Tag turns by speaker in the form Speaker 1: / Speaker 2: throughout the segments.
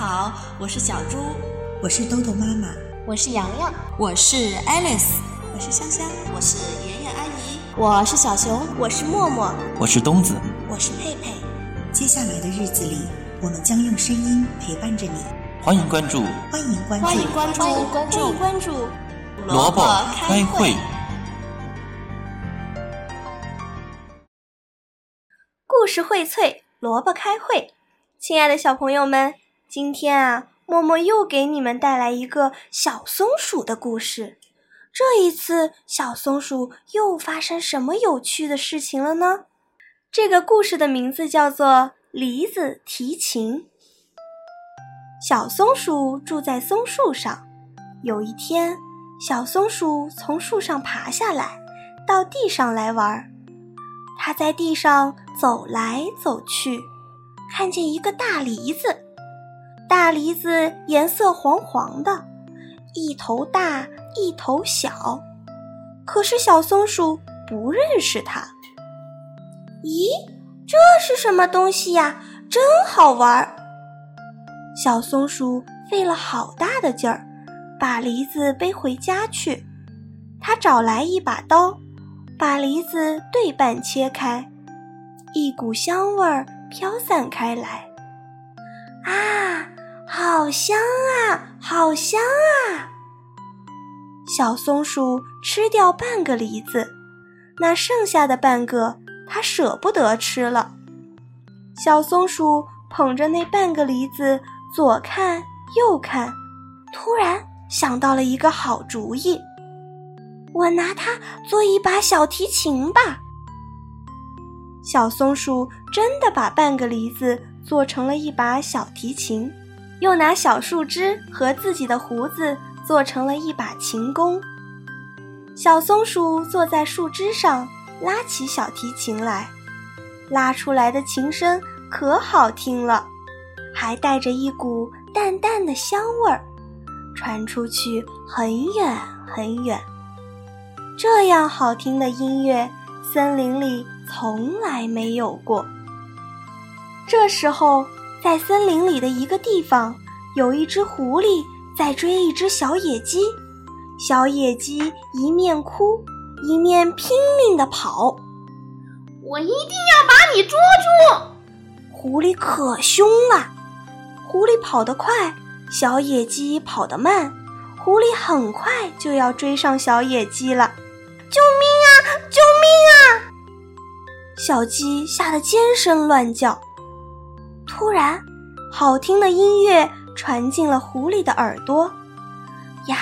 Speaker 1: 好，我是小猪，
Speaker 2: 我是豆豆妈妈，
Speaker 3: 我是洋洋，
Speaker 4: 我是 Alice，
Speaker 5: 我是香香，
Speaker 6: 我是妍妍阿姨，
Speaker 3: 我是小熊，
Speaker 7: 我是默默，
Speaker 8: 我是东子，
Speaker 9: 我是佩佩。
Speaker 2: 接下来的日子里，我们将用声音陪伴着你。
Speaker 8: 欢迎关注，
Speaker 2: 欢迎关注，
Speaker 7: 欢迎关注，
Speaker 3: 欢迎关注，
Speaker 7: 欢迎关注。
Speaker 8: 萝卜开会。
Speaker 7: 故事荟萃，萝卜开会。亲爱的小朋友们，今天啊，默默又给你们带来一个小松鼠的故事。这一次，小松鼠又发生什么有趣的事情了呢？这个故事的名字叫做《梨子提琴》。小松鼠住在松树上。有一天，小松鼠从树上爬下来，到地上来玩。它在地上走来走去。看见一个大梨子，大梨子颜色黄黄的，一头大一头小，可是小松鼠不认识它。咦，这是什么东西呀？真好玩！小松鼠费了好大的劲儿，把梨子背回家去。他找来一把刀，把梨子对半切开，一股香味儿。飘散开来，啊，好香啊，好香啊！小松鼠吃掉半个梨子，那剩下的半个它舍不得吃了。小松鼠捧着那半个梨子，左看右看，突然想到了一个好主意：我拿它做一把小提琴吧。小松鼠真的把半个梨子做成了一把小提琴，又拿小树枝和自己的胡子做成了一把琴弓。小松鼠坐在树枝上，拉起小提琴来，拉出来的琴声可好听了，还带着一股淡淡的香味儿，传出去很远很远。这样好听的音乐，森林里。从来没有过。这时候，在森林里的一个地方，有一只狐狸在追一只小野鸡。小野鸡一面哭，一面拼命地跑。
Speaker 10: 我一定要把你捉住！
Speaker 7: 狐狸可凶了。狐狸跑得快，小野鸡跑得慢。狐狸很快就要追上小野鸡了。救命啊！救命啊！小鸡吓得尖声乱叫，突然，好听的音乐传进了狐狸的耳朵。呀，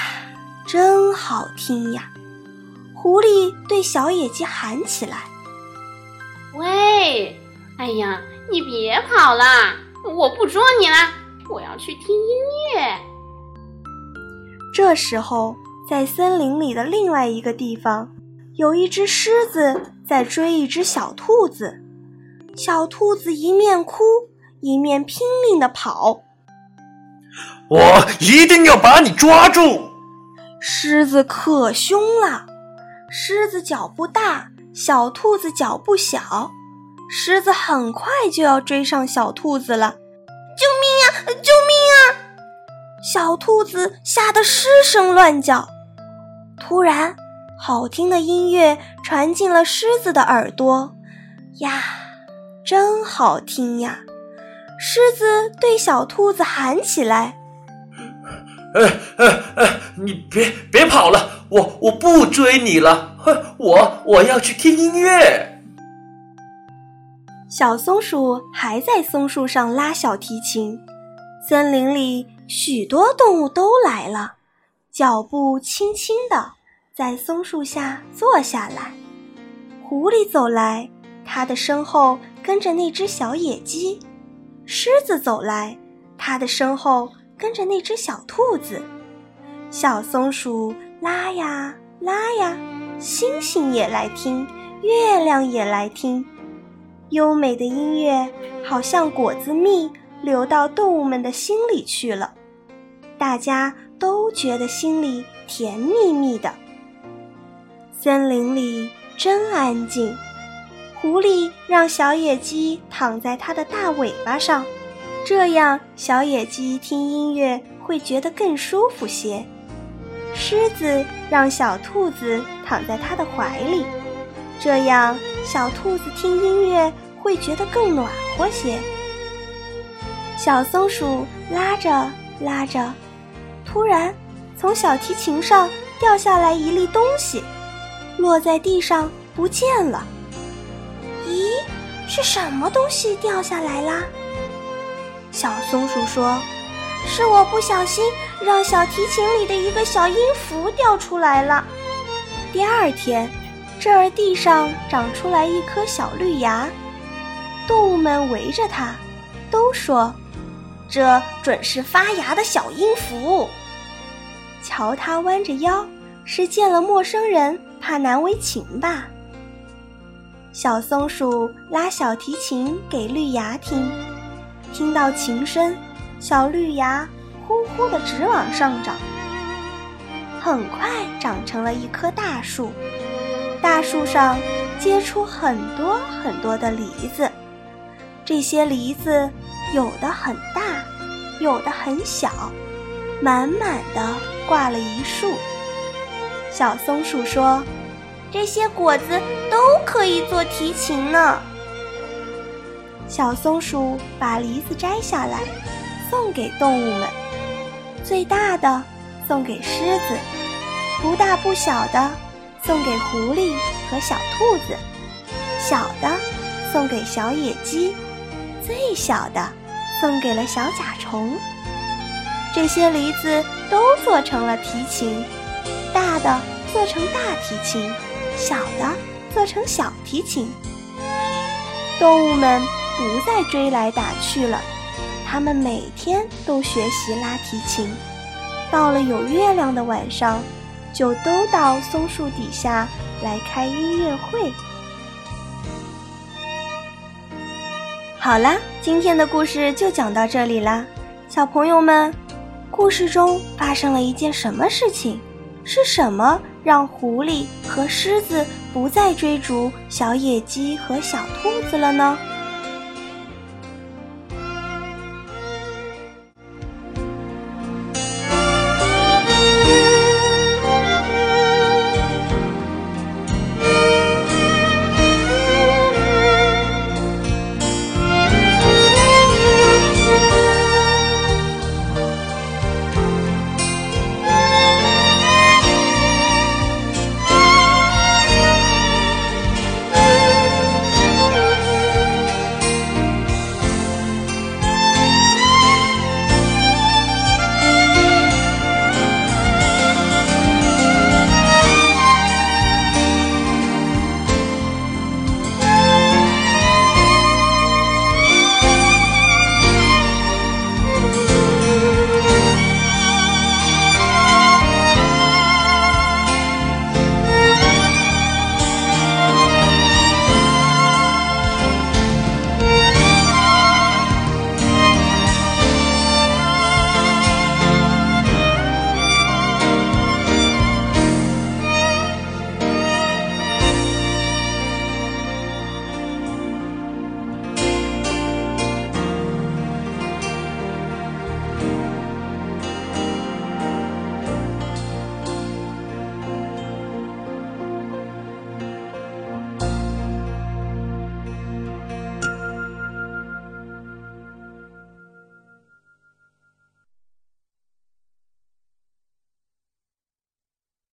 Speaker 7: 真好听呀！狐狸对小野鸡喊起来：“
Speaker 10: 喂，哎呀，你别跑了，我不捉你了，我要去听音乐。”
Speaker 7: 这时候，在森林里的另外一个地方，有一只狮子。在追一只小兔子，小兔子一面哭一面拼命地跑。
Speaker 11: 我一定要把你抓住！
Speaker 7: 狮子可凶了，狮子脚步大，小兔子脚步小，狮子很快就要追上小兔子了。救命啊！救命啊！小兔子吓得失声乱叫。突然。好听的音乐传进了狮子的耳朵，呀，真好听呀！狮子对小兔子喊起来：“
Speaker 11: 哎哎哎，你别别跑了，我我不追你了，我我要去听音乐。”
Speaker 7: 小松鼠还在松树上拉小提琴，森林里许多动物都来了，脚步轻轻的。在松树下坐下来，狐狸走来，它的身后跟着那只小野鸡；狮子走来，它的身后跟着那只小兔子。小松鼠拉呀拉呀，星星也来听，月亮也来听，优美的音乐好像果子蜜流到动物们的心里去了，大家都觉得心里甜蜜蜜的。森林里真安静，狐狸让小野鸡躺在它的大尾巴上，这样小野鸡听音乐会觉得更舒服些。狮子让小兔子躺在它的怀里，这样小兔子听音乐会觉得更暖和些。小松鼠拉着拉着，突然从小提琴上掉下来一粒东西，落在地上不见了。咦，是什么东西掉下来啦？小松鼠说：“是我不小心让小提琴里的一个小音符掉出来了。”第二天，这儿地上长出来一颗小绿芽，动物们围着它，都说。这准是发芽的小音符。瞧，它弯着腰，是见了陌生人怕难为情吧？小松鼠拉小提琴给绿芽听，听到琴声，小绿芽呼呼的直往上长，很快长成了一棵大树。大树上结出很多很多的梨子，这些梨子。有的很大，有的很小，满满的挂了一树。小松鼠说：“这些果子都可以做提琴呢。”小松鼠把梨子摘下来，送给动物们。最大的送给狮子，不大不小的送给狐狸和小兔子，小的送给小野鸡。最小的送给了小甲虫，这些梨子都做成了提琴，大的做成大提琴，小的做成小提琴。动物们不再追来打去了，它们每天都学习拉提琴，到了有月亮的晚上，就都到松树底下来开音乐会。好啦，今天的故事就讲到这里啦，小朋友们，故事中发生了一件什么事情？是什么让狐狸和狮子不再追逐小野鸡和小兔子了呢？